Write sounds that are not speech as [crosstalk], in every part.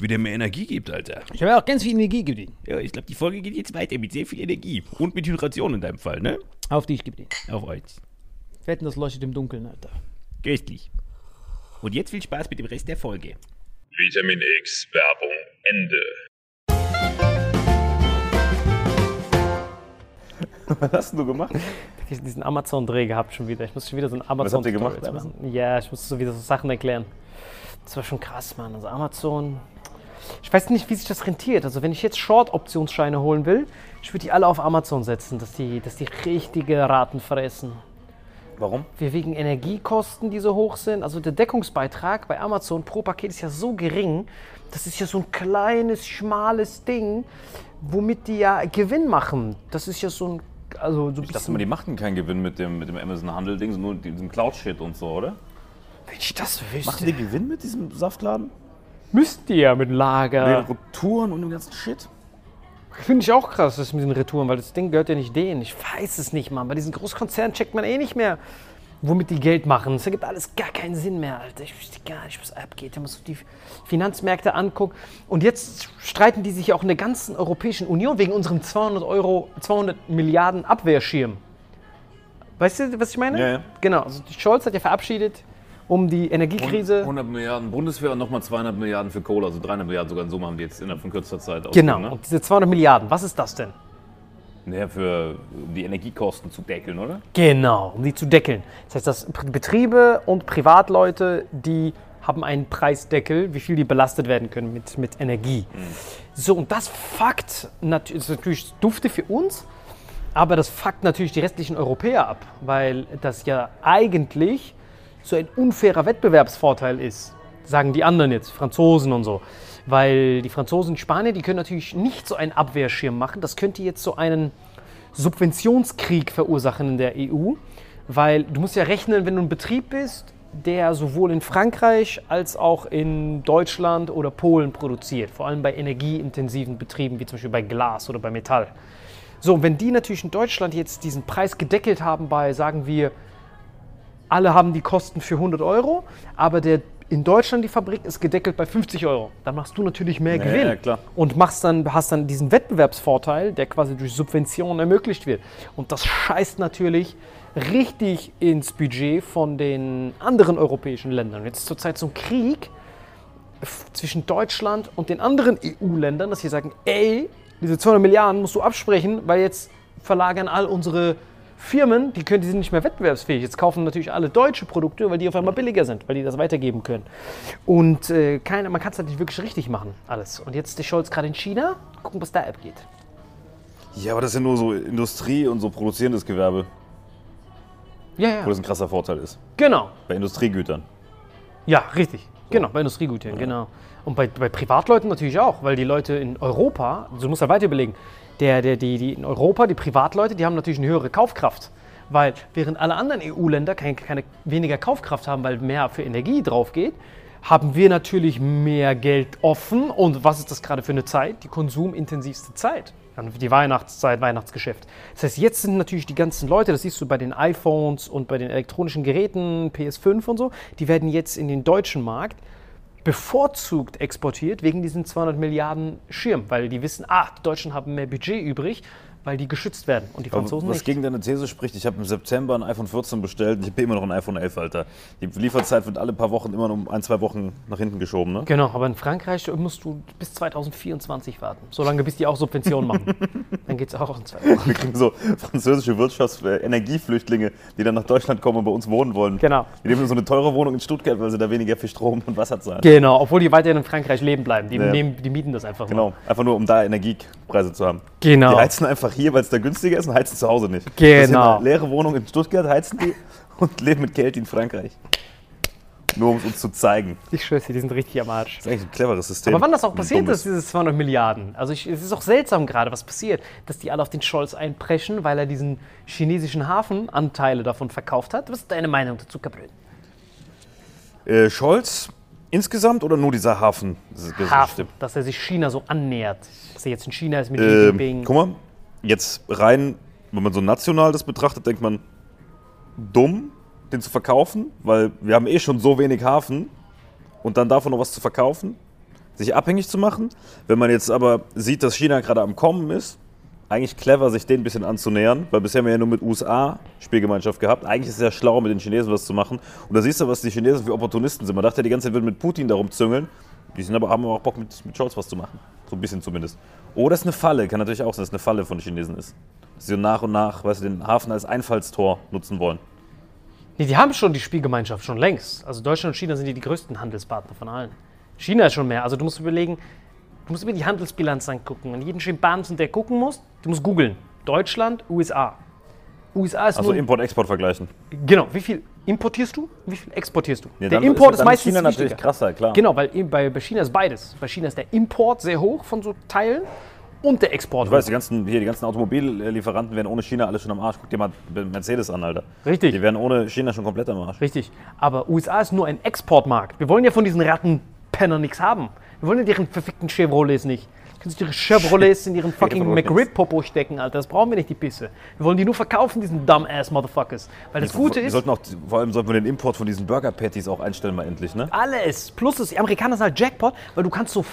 wie der mir Energie gibt, Alter. Ich habe auch ganz viel Energie gegeben. Ja, ich glaube, die Folge geht jetzt weiter mit sehr viel Energie. Und mit Hydration in deinem Fall, ne? Auf dich, gib den. Auf euch. Wetten, das leuchtet im Dunkeln, Alter. Köstlich. Und jetzt viel Spaß mit dem Rest der Folge. Vitamin X Werbung Ende. [laughs] Was hast du gemacht? Ich habe diesen Amazon-Dreh gehabt schon wieder. Ich muss schon wieder so ein amazon Was habt ihr gemacht? Ja, ich muss so wieder so Sachen erklären. Das war schon krass, Mann. Also Amazon. Ich weiß nicht, wie sich das rentiert. Also wenn ich jetzt Short-Optionsscheine holen will, ich würde die alle auf Amazon setzen, dass die, dass die richtige Raten fressen. Warum? Wir wegen Energiekosten, die so hoch sind. Also der Deckungsbeitrag bei Amazon pro Paket ist ja so gering. Das ist ja so ein kleines, schmales Ding, womit die ja Gewinn machen. Das ist ja so ein also so ein Ich dachte mal, die machten keinen Gewinn mit dem, mit dem Amazon-Handel-Ding, sondern nur diesem Cloud-Shit und so, oder? Wenn ich das Machen wüsste. die Gewinn mit diesem Saftladen? Müsst ihr ja mit Lager. Wegen Retouren und dem ganzen Shit? Finde ich auch krass, das mit den Retouren, weil das Ding gehört ja nicht denen. Ich weiß es nicht, Mann. Bei diesen Großkonzernen checkt man eh nicht mehr, womit die Geld machen. Das ergibt alles gar keinen Sinn mehr, Alter. Ich wüsste gar nicht, was abgeht. Wenn man so die Finanzmärkte anguckt. Und jetzt streiten die sich ja auch in der ganzen Europäischen Union wegen unserem 200 Euro, 200 Milliarden Abwehrschirm. Weißt du, was ich meine? Ja, ja. Genau. Also die Scholz hat ja verabschiedet, um die Energiekrise. 100 Milliarden Bundeswehr und nochmal 200 Milliarden für Kohle, also 300 Milliarden sogar in Summe haben die jetzt innerhalb von kürzester Zeit Genau. ausgegeben, Und diese 200 Milliarden, was ist das denn? Ne? Naja, für die Energiekosten zu deckeln, oder? Genau, um die zu deckeln. Das heißt, dass Betriebe und Privatleute, die haben einen Preisdeckel, wie viel die belastet werden können mit, mit Energie. So, und das fuckt nat ist natürlich dufte für uns, aber das fuckt natürlich die restlichen Europäer ab, weil das ja eigentlich so ein unfairer Wettbewerbsvorteil ist, sagen die anderen jetzt, Franzosen und so. Weil die Franzosen Spanier, die können natürlich nicht so einen Abwehrschirm machen. Das könnte jetzt so einen Subventionskrieg verursachen in der EU, weil du musst ja rechnen, wenn du ein Betrieb bist, der sowohl in Frankreich als auch in Deutschland oder Polen produziert, vor allem bei energieintensiven Betrieben wie zum Beispiel bei Glas oder bei Metall. So, wenn die natürlich in Deutschland jetzt diesen Preis gedeckelt haben bei, sagen wir, alle haben die Kosten für 100 Euro, aber der in Deutschland die Fabrik ist gedeckelt bei 50 Euro. Dann machst du natürlich mehr Ja, Gewinn ja, klar. und machst dann, hast dann diesen Wettbewerbsvorteil, der quasi durch Subventionen ermöglicht wird. Und das scheißt natürlich richtig ins Budget von den anderen europäischen Ländern. Jetzt ist zurzeit so ein Krieg zwischen Deutschland und den anderen EU-Ländern, dass sie sagen, ey, diese 200 Milliarden musst du absprechen, weil jetzt verlagern all unsere Firmen, die, können, die sind nicht mehr wettbewerbsfähig. Jetzt kaufen natürlich alle deutsche Produkte, weil die auf einmal billiger sind, weil die das weitergeben können. Und äh, keine, man kann es halt nicht wirklich richtig machen, alles. Und jetzt ist der Scholz gerade in China, gucken, was da abgeht. Ja, aber das ist ja nur so Industrie und so produzierendes Gewerbe, Ja, wo ja. das ein krasser Vorteil ist. Genau. Bei Industriegütern. Ja, richtig. Genau, bei Industriegütern, genau. Und bei, bei Privatleuten natürlich auch, weil die Leute in Europa, du musst ja weiter überlegen, der, der, die, die in Europa, die Privatleute, die haben natürlich eine höhere Kaufkraft. Weil während alle anderen EU-Länder keine, keine weniger Kaufkraft haben, weil mehr für Energie drauf geht, haben wir natürlich mehr Geld offen. Und was ist das gerade für eine Zeit? Die konsumintensivste Zeit. Die Weihnachtszeit, Weihnachtsgeschäft. Das heißt, jetzt sind natürlich die ganzen Leute, das siehst du bei den iPhones und bei den elektronischen Geräten, PS5 und so, die werden jetzt in den deutschen Markt bevorzugt exportiert wegen diesen 200 Milliarden Schirm, weil die wissen, ah, die Deutschen haben mehr Budget übrig, weil die geschützt werden und die Aber Franzosen was nicht. gegen deine These spricht, ich habe im September ein iPhone 14 bestellt und ich habe immer noch ein iPhone 11, Alter. Die Lieferzeit wird alle paar Wochen immer noch um ein, zwei Wochen nach hinten geschoben, ne? Genau, aber in Frankreich musst du bis 2024 warten, solange bis die auch Subventionen machen. [laughs] Dann geht es auch in zwei Wochen. Wir kriegen so französische Wirtschafts-, äh, Energieflüchtlinge, die dann nach Deutschland kommen und bei uns wohnen wollen. Genau. Die nehmen so eine teure Wohnung in Stuttgart, weil sie da weniger für Strom und Wasser zahlen. Genau, obwohl die weiterhin in Frankreich leben bleiben. Die, Ja. nehmen, die mieten das einfach Genau, einfach nur um da Energiepreise zu haben. Genau. Die heizen einfach hier, weil es da günstiger ist und heizen zu Hause nicht. Genau. Das leere Wohnung in Stuttgart, heizen die [laughs] und leben mit Kälte in Frankreich. Nur um es uns zu zeigen. Ich schwör's dir, die sind richtig am Arsch. Das ist eigentlich ein cleveres System. Aber wann das auch passiert ist, diese 200 Milliarden. Also ich, es ist auch seltsam gerade, was passiert, dass die alle auf den Scholz einpreschen, weil er diesen chinesischen Hafen Anteile davon verkauft hat. Was ist deine Meinung dazu, Gabriel? Äh, Scholz insgesamt oder nur dieser Hafen? Das Hafen, dass er sich China so annähert. Dass er jetzt in China ist mit Xi Ähm, Jinping. guck mal, jetzt rein, wenn man so national das betrachtet, denkt man, dumm, den zu verkaufen, weil wir haben eh schon so wenig Hafen und dann davon noch was zu verkaufen, sich abhängig zu machen. Wenn man jetzt aber sieht, dass China gerade am Kommen ist, eigentlich clever, sich den ein bisschen anzunähern, weil bisher haben wir ja nur mit USA Spielgemeinschaft gehabt. Eigentlich ist es ja schlau, mit den Chinesen was zu machen. Und da siehst du, was die Chinesen für Opportunisten sind. Man dachte ja die ganze Zeit, wir würden mit Putin darum züngeln. Die sind aber, haben aber auch Bock, mit, mit Scholz was zu machen. So ein bisschen zumindest. Oder es ist eine Falle, kann natürlich auch sein, dass es eine Falle von den Chinesen ist. Dass sie so nach und nach, weißt du, den Hafen als Einfallstor nutzen wollen. Nee, die haben schon die Spielgemeinschaft, schon längst. Also Deutschland und China sind die, die größten Handelspartner von allen. China ist schon mehr. Also du musst überlegen, du musst über die Handelsbilanz angucken. Und jeden Schimpansen, der gucken muss, du musst googeln. Deutschland, USA. USA ist Also. Import-Export vergleichen. Genau, wie viel importierst du? Wie viel exportierst du? Ja, der Import ist, dann meistens China natürlich wichtiger. krasser, klar. Genau, weil bei China ist beides. Bei China ist der Import sehr hoch von so Teilen und der Export. Ich weiß, die ganzen, hier, die ganzen Automobillieferanten werden ohne China alles schon am Arsch. Guck dir mal Mercedes an, Alter. Richtig. Die werden ohne China schon komplett am Arsch. Richtig. Aber USA ist nur ein Exportmarkt. Wir wollen ja von diesen Rattenpennern nichts haben. Wir wollen ja deren verfickten Chevrolets nicht. Können sich ihre Chevrolets in ihren [laughs] fucking. McRib-Popo stecken, Alter. Das brauchen wir nicht, die Pisse. Wir wollen die nur verkaufen, diesen Dumbass-Motherfuckers. Weil das Gute wir ist, sollten auch, vor allem sollten wir den Import von diesen Burger Patties auch einstellen mal endlich, ne? alles. Plus, das, die Amerikaner sind halt Jackpot, weil du kannst so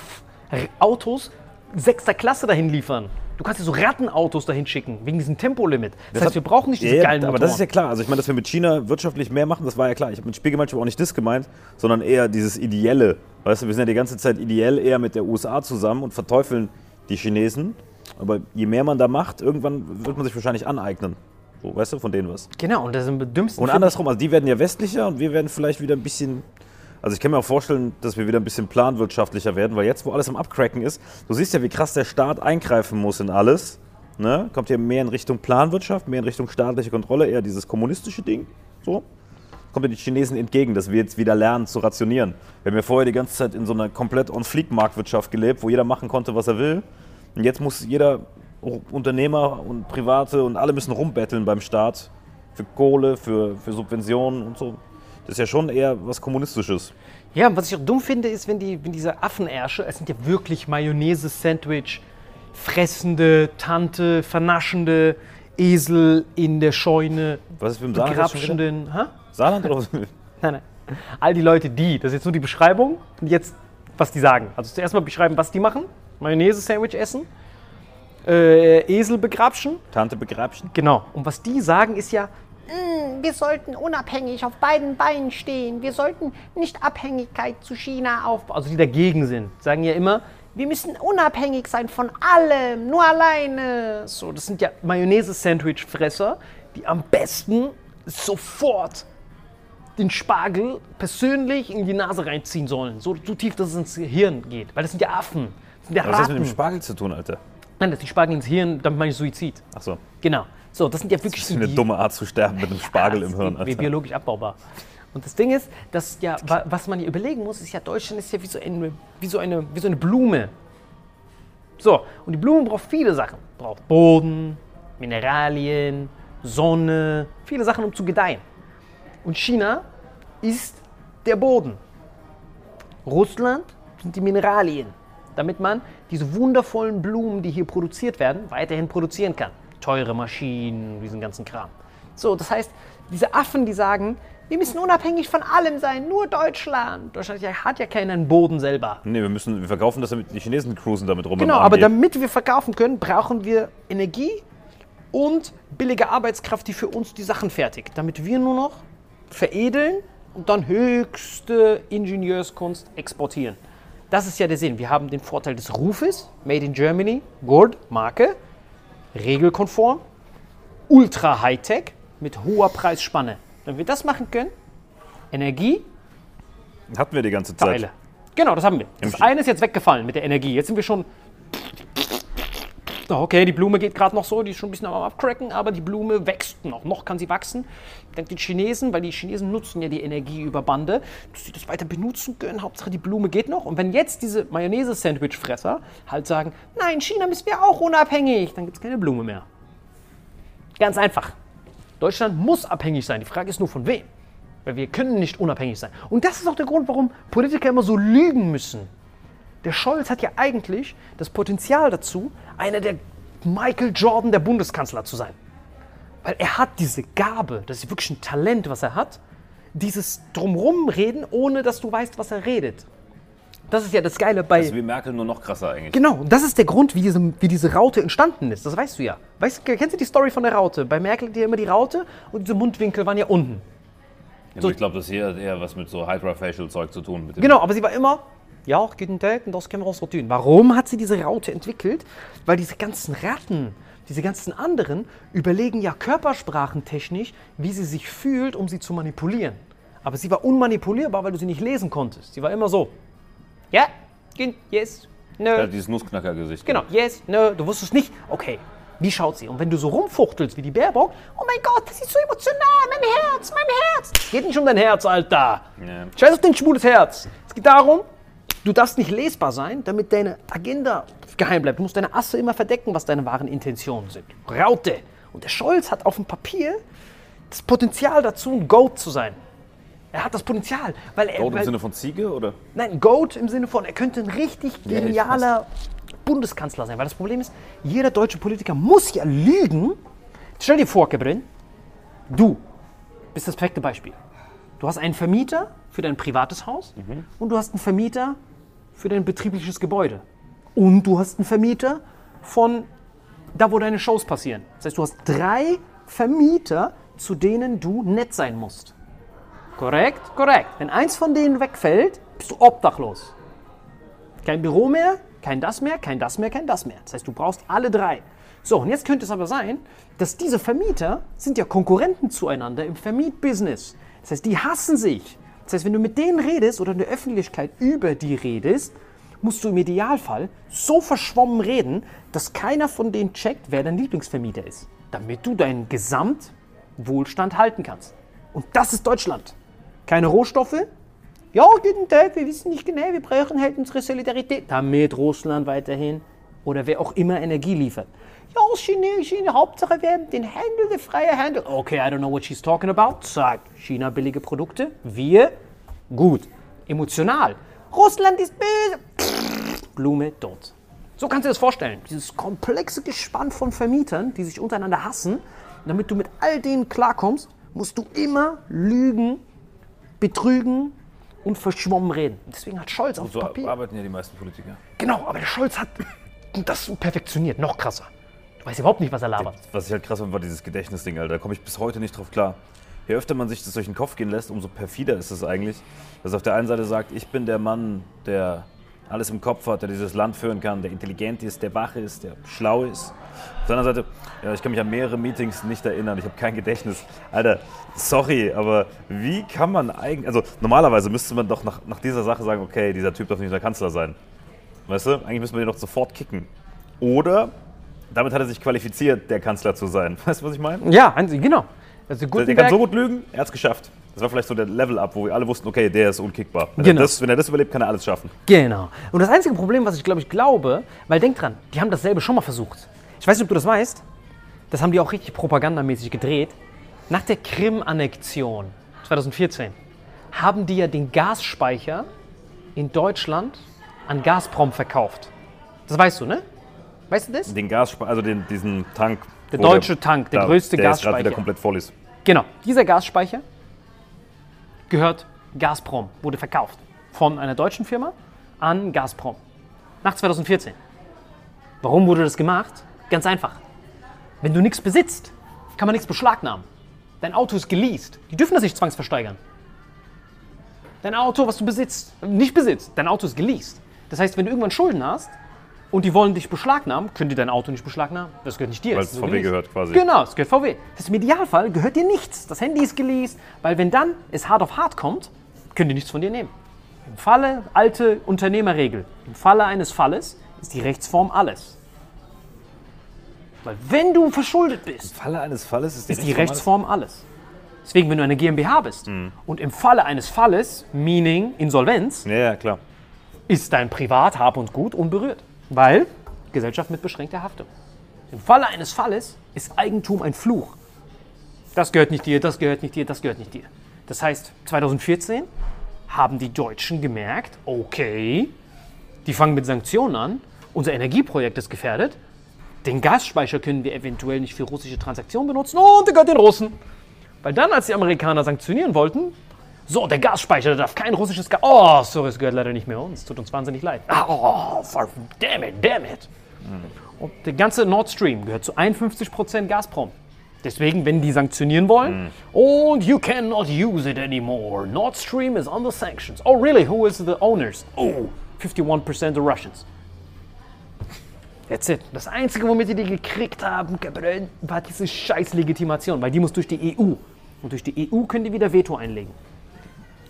Autos sechster Klasse dahin liefern. Du kannst dir so Rattenautos dahin schicken, wegen diesem Tempolimit. Das, heißt, wir brauchen nicht diese Ja, ja, geilen aber Motoren. das ist ja klar. Also ich meine, dass wir mit China wirtschaftlich mehr machen, das war ja klar. Ich habe mit Spiegelmannschaft auch nicht das gemeint, sondern eher dieses Ideelle. Weißt du, wir sind ja die ganze Zeit ideell eher mit der USA zusammen und verteufeln die Chinesen. Aber je mehr man da macht, irgendwann wird man sich wahrscheinlich aneignen. So, weißt du, von denen was. genau, und das ist am dümmsten. Und andersrum, also die werden ja westlicher und wir werden vielleicht wieder ein bisschen. Also ich kann mir auch vorstellen, dass wir wieder ein bisschen planwirtschaftlicher werden, weil jetzt, wo alles am Abcracken ist, du siehst ja, wie krass der Staat eingreifen muss in alles. Ne? Kommt ja mehr in Richtung Planwirtschaft, mehr in Richtung staatliche Kontrolle, eher dieses kommunistische Ding. So. Kommt ja die Chinesen entgegen, dass wir jetzt wieder lernen zu rationieren. Wir haben ja vorher die ganze Zeit in so einer komplett on-fleek-Marktwirtschaft gelebt, wo jeder machen konnte, was er will. Und jetzt muss jeder Unternehmer und Private und alle müssen rumbetteln beim Staat für Kohle, für, für Subventionen und so. Das ist ja schon eher was Kommunistisches. Ja, und was ich auch dumm finde, ist, wenn, die, wenn diese Affenärsche, es sind ja wirklich Mayonnaise-Sandwich, fressende Tante, vernaschende Esel in der Scheune, Was ist mit dem Saarland? Hä? Saarland oder [laughs] was? Nein, nein. All die Leute, die, das ist jetzt nur die Beschreibung und jetzt, was die sagen. Also zuerst mal beschreiben, was die machen. Mayonnaise-Sandwich essen, äh, Esel begrapschen. Tante Begrabchen? Genau. Und was die sagen, ist ja, Wir sollten unabhängig auf beiden Beinen stehen. Wir sollten nicht Abhängigkeit zu China aufbauen. also die dagegen sind, sagen ja immer, Wir müssen unabhängig sein von allem, nur alleine. so, das sind ja Mayonnaise-Sandwich-Fresser, die am besten sofort den Spargel persönlich in die Nase reinziehen sollen. So, so tief, dass es ins Hirn geht. Weil das sind ja Affen. Das sind ja Was hat das mit dem Spargel zu tun, Alter? Nein, das ist die Spargel ins Hirn, damit meine ich Suizid. Achso. Genau. So, das sind ja wirklich Das ist eine die- dumme Art zu sterben mit einem Spargel [laughs] im Hirn, Wie Alter. biologisch abbaubar. Und das Ding ist, dass ja, wa- was man hier überlegen muss, ist ja, Deutschland ist ja wie so eine, wie so eine, wie so eine Blume. So, und die Blume braucht viele Sachen. Braucht Boden, Mineralien, Sonne, viele Sachen, um zu gedeihen. Und China ist der Boden. Russland sind die Mineralien, damit man diese wundervollen Blumen, die hier produziert werden, weiterhin produzieren kann. Teure Maschinen, diesen ganzen Kram. So, das heißt, diese Affen, die sagen, Wir müssen unabhängig von allem sein, nur Deutschland. Deutschland hat ja keinen Boden selber. Nee, wir müssen, wir verkaufen das damit, die Chinesen cruisen damit rum. Genau, aber damit wir verkaufen können, brauchen wir Energie und billige Arbeitskraft, die für uns die Sachen fertigt. Damit wir nur noch veredeln und dann höchste Ingenieurskunst exportieren. Das ist ja der Sinn. Wir haben den Vorteil des Rufes, Made in Germany, Good, Marke, regelkonform, ultra Hightech mit hoher Preisspanne. Wenn wir das machen können, Energie, Hatten wir die ganze Zeit. Teile. Genau, das haben wir. Das eine ist jetzt weggefallen mit der Energie. Jetzt sind wir schon. Okay, die Blume geht gerade noch so, die ist schon ein bisschen am Abcracken, aber die Blume wächst noch. Noch kann sie wachsen. Dank den Chinesen, weil die Chinesen nutzen ja die Energie über Bande, dass sie das weiter benutzen können. Hauptsache die Blume geht noch. Und wenn jetzt diese Mayonnaise-Sandwich-Fresser halt sagen, nein, China müssen wir auch unabhängig, dann gibt es keine Blume mehr. Ganz einfach. Deutschland muss abhängig sein. Die Frage ist nur von wem. Weil wir können nicht unabhängig sein. Und das ist auch der Grund, warum Politiker immer so lügen müssen. Der Scholz hat ja eigentlich das Potenzial dazu, einer der Michael Jordan der Bundeskanzler zu sein. Weil er hat diese Gabe, das ist wirklich ein Talent, was er hat, dieses Drumrum reden, ohne dass du weißt, was er redet. Das ist ja das Geile bei. Das ist wie Merkel nur noch krasser eigentlich. Genau, das ist der Grund, wie diese, wie diese Raute entstanden ist. Das weißt du ja. Weißt, kennst du die Story von der Raute? Bei Merkel die immer die Raute und diese Mundwinkel waren ja unten. Aber ich glaube, das hier hat eher was mit so Hydrafacial-Zeug zu tun. Genau, aber sie war immer, ja, guten Tag, und das können wir auch so tun. Warum hat sie diese Raute entwickelt? Weil diese ganzen Ratten, diese ganzen anderen, überlegen ja körpersprachentechnisch, wie sie sich fühlt, um sie zu manipulieren. Aber sie war unmanipulierbar, weil du sie nicht lesen konntest. Sie war immer so. Ja, yes, no. Ja, dieses Nussknacker-Gesicht. Genau, yes, no, du wusstest nicht, okay, wie schaut sie? Und wenn du so rumfuchtelst wie die Baerbock, Oh mein Gott, das ist so emotional. Mein Herz, mein Herz. geht nicht um dein Herz, Alter. Ja. Scheiß auf dein schwules Herz. Es geht darum, Du darfst nicht lesbar sein, damit deine Agenda geheim bleibt. Du musst deine Asse immer verdecken, was deine wahren Intentionen sind. Raute. Und der Scholz hat auf dem Papier das Potenzial dazu, ein Goat zu sein. Er hat das Potenzial, weil er. Goat im weil, Sinne von Ziege oder? Nein, Goat im Sinne von, er könnte ein richtig genialer Bundeskanzler sein. Weil das Problem ist, jeder deutsche Politiker muss ja lügen. Stell dir vor, Gebrin, du bist das perfekte Beispiel. Du hast einen Vermieter für dein privates Haus und du hast einen Vermieter für dein betriebliches Gebäude. Und du hast einen Vermieter von da, wo deine Shows passieren. Das heißt, du hast drei Vermieter, zu denen du nett sein musst. Korrekt? Korrekt. Wenn eins von denen wegfällt, bist du obdachlos. Kein Büro mehr, kein das mehr, kein das mehr, kein das mehr. Das heißt, du brauchst alle drei. So, und jetzt könnte es aber sein, dass diese Vermieter sind ja Konkurrenten zueinander im Vermietbusiness. Das heißt, die hassen sich. Das heißt, wenn du mit denen redest oder in der Öffentlichkeit über die redest, musst du im Idealfall so verschwommen reden, dass keiner von denen checkt, wer dein Lieblingsvermieter ist. Damit du deinen Gesamtwohlstand halten kannst. Und das ist Deutschland. Keine Rohstoffe, ja, guten Tag, wir wissen nicht genau, wir brauchen halt unsere Solidarität, damit Russland weiterhin oder wer auch immer Energie liefert. Ja, China, China, Hauptsache wir haben den Handel, der freie Handel. Okay, I don't know what she's talking about. Zack, China billige Produkte, wir gut. Emotional. Russland ist böse. Blume dort. So kannst du dir das vorstellen. Dieses komplexe Gespann von Vermietern, die sich untereinander hassen. Damit du mit all denen klarkommst, musst du immer lügen, betrügen und verschwommen reden. Deswegen hat Scholz auf So Papier. arbeiten ja die meisten Politiker. Genau, aber der Scholz hat das so perfektioniert. Noch krasser. Du weißt überhaupt nicht, was er labert. Was ich halt krass fand, war dieses Gedächtnisding, Alter. Da komme ich bis heute nicht drauf klar. Je öfter man sich das durch den Kopf gehen lässt, umso perfider ist es eigentlich. Dass auf der einen Seite sagt, ich bin der Mann, der alles im Kopf hat, der dieses Land führen kann, der intelligent ist, der wach ist, der schlau ist. Auf der anderen Seite, ja, ich kann mich an mehrere Meetings nicht erinnern, ich habe kein Gedächtnis. Alter, sorry, aber wie kann man eigentlich, also normalerweise müsste man doch nach, nach dieser Sache sagen, okay, dieser Typ darf nicht der Kanzler sein. Weißt du, eigentlich müssen wir den doch sofort kicken. Oder damit hat er sich qualifiziert, der Kanzler zu sein. [laughs] Weißt du, was ich meine? Ja, genau. Also Der, der kann Gutenberg, so gut lügen, er hat es geschafft. Das war vielleicht so der Level-Up, wo wir alle wussten, okay, der ist unkickbar. Wenn, Genau. er das, wenn er das überlebt, kann er alles schaffen. Genau. Und das einzige Problem, was ich glaube ich glaube, weil denk dran, die haben dasselbe schon mal versucht. Ich weiß nicht, ob du das weißt. Das haben die auch richtig propagandamäßig gedreht. Nach der Krim-Annexion 2014 haben die ja den Gasspeicher in Deutschland an Gazprom verkauft. Das weißt du, ne? Weißt du das? Den Gas, also den, diesen Tank. Der deutsche Tank, der größte der Gasspeicher. wieder komplett voll ist. Genau, dieser Gasspeicher gehört Gazprom, wurde verkauft von einer deutschen Firma an Gazprom. Nach 2014. Warum wurde das gemacht? Ganz einfach. Wenn du nichts besitzt, kann man nichts beschlagnahmen. Dein Auto ist geleast. Die dürfen das nicht zwangsversteigern. Dein Auto, was du besitzt, nicht besitzt, dein Auto ist geleast. Das heißt, wenn du irgendwann Schulden hast und die wollen dich beschlagnahmen, können die dein Auto nicht beschlagnahmen. Das gehört nicht dir. Weil das es VW gehört quasi. Genau, es gehört VW. Das heißt, im Idealfall gehört dir nichts. Das Handy ist geleast, weil wenn dann es hart auf hart kommt, können die nichts von dir nehmen. Im Falle, alte Unternehmerregel, im Falle eines Falles ist die Rechtsform alles. Weil wenn du verschuldet bist, Falle eines Falles ist die, ist die Rechtsform alles. Deswegen, wenn du eine GmbH bist und im Falle eines Falles, meaning Insolvenz, Ja, ja, klar. ist dein Privat, Hab und Gut unberührt. Weil Gesellschaft mit beschränkter Haftung. Im Falle eines Falles ist Eigentum ein Fluch. Das gehört nicht dir, das gehört nicht dir, das gehört nicht dir. Das heißt, 2014 haben die Deutschen gemerkt, okay, die fangen mit Sanktionen an, unser Energieprojekt ist gefährdet, den Gasspeicher können wir eventuell nicht für russische Transaktionen benutzen und der gehört den Russen. Weil dann, als die Amerikaner sanktionieren wollten, so, der Gasspeicher, der darf kein russisches Gas. Oh, sorry, es gehört leider nicht mehr uns. Tut uns wahnsinnig leid. Ah, oh, for, damn it, damn it. Und der ganze Nord Stream gehört zu 51% Gazprom. Deswegen, wenn die sanktionieren wollen, und you cannot use it anymore. Nord Stream is under sanctions. Oh, really? Who is the owners? Oh, 51% the Russians. That's it. Das Einzige, womit die die gekriegt haben, war diese scheiß Legitimation, weil die muss durch die EU. Und durch die EU können die wieder Veto einlegen.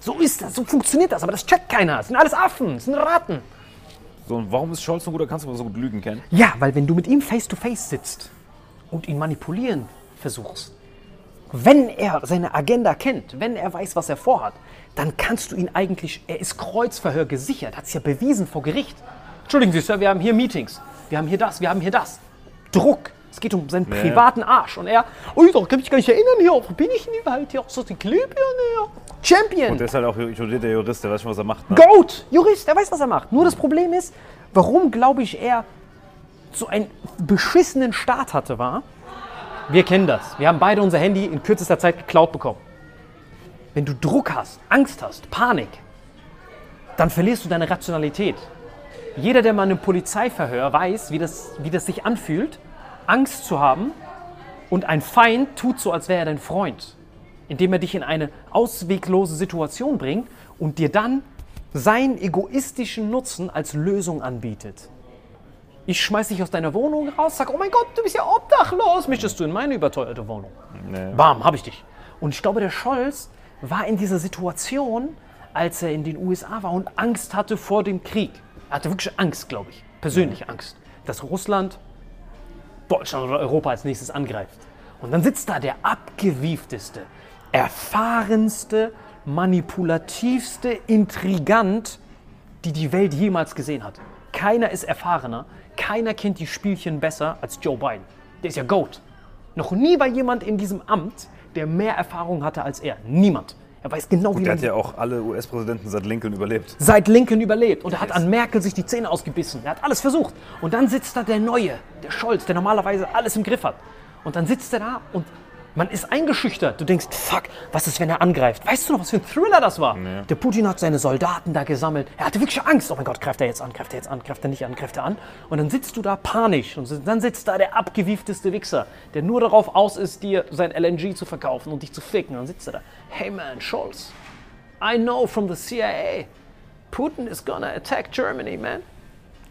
So ist das, so funktioniert das, aber das checkt keiner. Das sind alles Affen, das sind Ratten. So, und warum ist Scholz so ein guter Kanzler, weil er so gut lügen kann? Ja, weil wenn du mit ihm face to face sitzt und ihn manipulieren versuchst, Wenn er seine Agenda kennt, wenn er weiß, was er vorhat, dann kannst du ihn eigentlich, er ist Kreuzverhör gesichert, hat es ja bewiesen vor Gericht. Entschuldigen Sie, Sir, wir haben hier Meetings, wir haben hier das, wir haben hier das. Druck. Es geht um seinen privaten Arsch. Und er, oh, da kann ich gar nicht erinnern hier, wo bin ich denn überhaupt hier? So die Club hier, Champion. Und der ist halt auch studierter Jurist, der weiß schon, was er macht. Ne? Goat, Jurist, der weiß, was er macht. Nur das Problem ist, warum, glaube ich, er so einen beschissenen Start hatte, war, wir kennen das. Wir haben beide unser Handy in kürzester Zeit geklaut bekommen. Wenn du Druck hast, Angst hast, Panik, dann verlierst du deine Rationalität. Jeder, der mal in einem Polizeiverhör weiß, wie das, wie das sich anfühlt, Angst zu haben und ein Feind tut so, als wäre er dein Freund, indem er dich in eine ausweglose Situation bringt und dir dann seinen egoistischen Nutzen als Lösung anbietet. Ich schmeiß dich aus deiner Wohnung raus, sag, oh mein Gott, du bist ja obdachlos, möchtest du in meine überteuerte Wohnung? Bam, hab ich dich. Und ich glaube, der Scholz war in dieser Situation, als er in den USA war und Angst hatte vor dem Krieg. Er hatte wirklich Angst, glaube ich, persönliche Angst, dass Russland Deutschland oder Europa als nächstes angreift. Und dann sitzt da der abgewiefteste, erfahrenste, manipulativste Intrigant, die die Welt jemals gesehen hat. Keiner ist erfahrener, keiner kennt die Spielchen besser als Joe Biden. Der ist ja GOAT. Noch nie war jemand in diesem Amt, der mehr Erfahrung hatte als er. Niemand. Er weiß genau, wie Der man hat ja auch alle US-Präsidenten seit Lincoln überlebt. seit Lincoln überlebt und er hat an Merkel sich die Zähne ausgebissen. Er hat alles versucht. Und dann sitzt da der Neue, der Scholz, der normalerweise alles im Griff hat. Und dann sitzt er da und man ist eingeschüchtert. Du denkst, fuck, was ist, wenn er angreift? Weißt du noch, was für ein Thriller das war? Der Putin hat seine Soldaten da gesammelt. Er hatte wirklich Angst. Oh mein Gott, greift er jetzt an, greift er jetzt an, greift er nicht an, greift er an. Und dann sitzt du da panisch. Und dann sitzt da der abgewiefteste Wichser, der nur darauf aus ist, dir sein LNG zu verkaufen und dich zu ficken. Und dann sitzt er da. Hey man, Scholz, I know from the CIA, Putin is gonna attack Germany, man.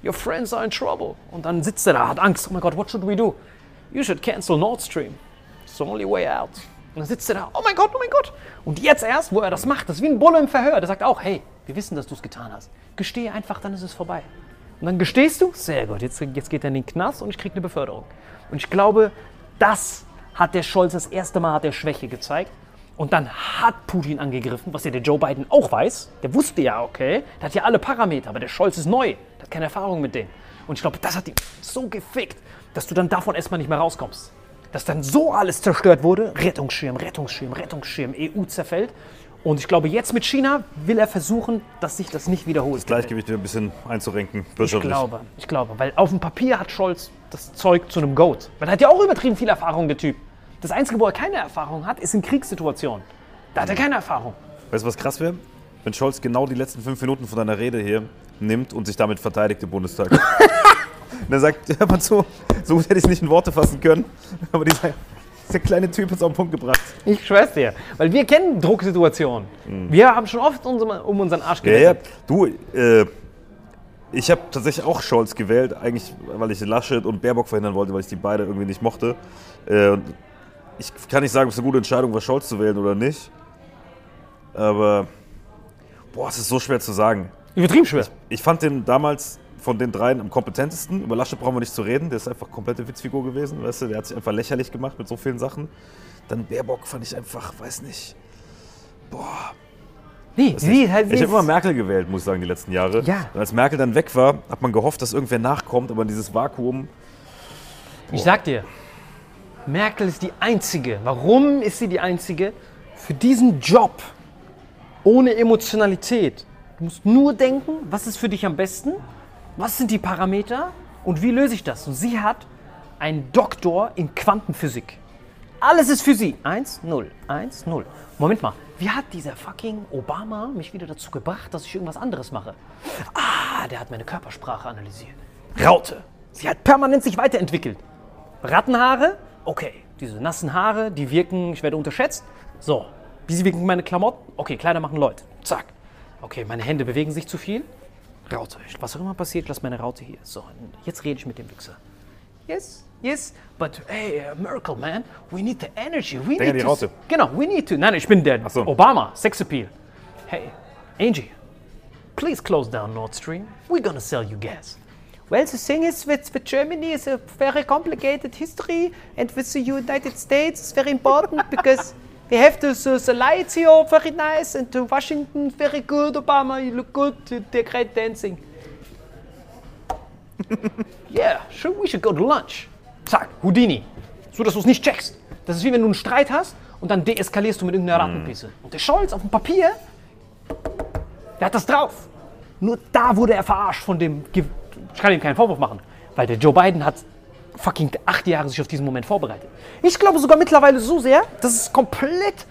Your friends are in trouble. Und dann sitzt er da, hat Angst. Oh mein Gott, what should we do? You should cancel Nord Stream. It's the only way out. Und dann sitzt er da, oh mein Gott, oh mein Gott. Und jetzt erst, wo er das macht, das ist wie ein Bulle im Verhör. Der sagt auch, hey, wir wissen, dass du es getan hast. Gestehe einfach, dann ist es vorbei. Und dann gestehst du, sehr gut, jetzt, jetzt geht er in den Knast und ich kriege eine Beförderung. Und ich glaube, das hat der Scholz das erste Mal hat er Schwäche gezeigt. Und dann hat Putin angegriffen, was ja der Joe Biden auch weiß. Der wusste ja, okay, der hat ja alle Parameter, aber der Scholz ist neu, der hat keine Erfahrung mit denen. Und ich glaube, das hat ihn so gefickt, dass du dann davon erstmal nicht mehr rauskommst. Dass dann so alles zerstört wurde, Rettungsschirm, Rettungsschirm, Rettungsschirm, EU zerfällt. Und ich glaube, jetzt mit China will er versuchen, dass sich das nicht wiederholt. Das Gleichgewicht wieder ein bisschen einzurenken, Ich wirtschaftlich. glaube, ich glaube, weil auf dem Papier hat Scholz das Zeug zu einem Goat. Er hat ja auch übertrieben viel Erfahrung, der Typ. Das Einzige, wo er keine Erfahrung hat, ist in Kriegssituationen. Da hat er keine Erfahrung. Weißt du, was krass wäre? Wenn Scholz genau die letzten fünf Minuten von deiner Rede hier nimmt und sich damit verteidigt im Bundestag. [laughs] und er sagt, hör mal zu, so gut hätte ich es nicht in Worte fassen können, aber dieser, dieser kleine Typ hat es auf den Punkt gebracht. Ich schwör's dir. Weil wir kennen Drucksituationen. Wir haben schon oft uns um unseren Arsch Ja, ja, gerettet. du, äh, ich habe tatsächlich auch Scholz gewählt, eigentlich weil ich Laschet und Baerbock verhindern wollte, weil ich die beide irgendwie nicht mochte. Äh, ich kann nicht sagen, ob es eine gute Entscheidung war, Scholz zu wählen oder nicht. Aber, boah, es ist so schwer zu sagen. Übertrieben schwer. Ich fand den damals von den dreien am kompetentesten. Über Laschet brauchen wir nicht zu reden. Der ist einfach komplette Witzfigur gewesen. Weißt du? Der hat sich einfach lächerlich gemacht mit so vielen Sachen. Dann Baerbock fand ich einfach, weiß nicht. Boah. Nee, wie, halt, Ich habe immer Merkel gewählt, muss ich sagen, die letzten Jahre. Ja. Und als Merkel dann weg war, hat man gehofft, dass irgendwer nachkommt, aber dieses Vakuum. Ich sag dir, Merkel ist die Einzige. Warum ist sie die Einzige? Für diesen Job ohne Emotionalität. Du musst nur denken, was ist für dich am besten? Was sind die Parameter? Und wie löse ich das? Und sie hat einen Doktor in Quantenphysik. Alles ist für sie. 1, 0, 1, 0. Moment mal, wie hat dieser fucking Obama mich wieder dazu gebracht, dass ich irgendwas anderes mache? Ah, der hat meine Körpersprache analysiert. Raute. Sie hat permanent sich weiterentwickelt. Rattenhaare, okay. Diese nassen Haare, die wirken, ich werde unterschätzt. So, wie wirken meine Klamotten? Okay, Kleider machen Leute. Zack. Okay, meine Hände bewegen sich zu viel. Raute. Was auch immer passiert, ich lasse meine Raute hier. So, jetzt rede ich mit dem Wichser. Yes, yes, but hey, uh, Merkel, man, we need the energy. We Denk need die to. Raute. Genau, we need to. Nein, ich bin der so. Obama, Sexappeal. Hey, Angie, please close down Nord Stream. We're gonna sell you gas. Well, the thing is with, with Germany is a very complicated history, and with the United States it's very important because we have the, the, the lights here very nice, and the Washington very good. Obama, you look good. They're great dancing. Yeah, sure, we should go to lunch. Zack, Houdini. So, dass du es nicht checkst. Das ist wie wenn du einen Streit hast und dann deeskalierst du mit irgendeiner Rattenpisse. Und der Scholz auf dem Papier, der hat das drauf. Nur da wurde er verarscht von dem. Ge ich kann ihm keinen Vorwurf machen, weil der Joe Biden hat fucking acht Jahre sich auf diesen Moment vorbereitet. Ich glaube sogar mittlerweile so sehr, das ist komplett